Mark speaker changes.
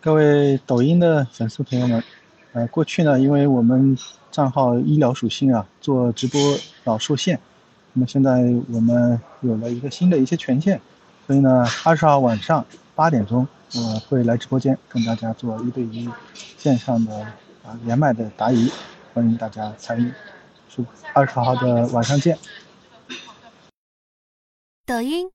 Speaker 1: 各位抖音的粉丝朋友们呃过去呢因为我们账号医疗属性啊做直播老受限那么现在我们有了一个新的一些权限所以呢二十号晚上八点钟我会来直播间跟大家做一对一线上的啊连麦的答疑欢迎大家参与是二十号的晚上见。
Speaker 2: 抖音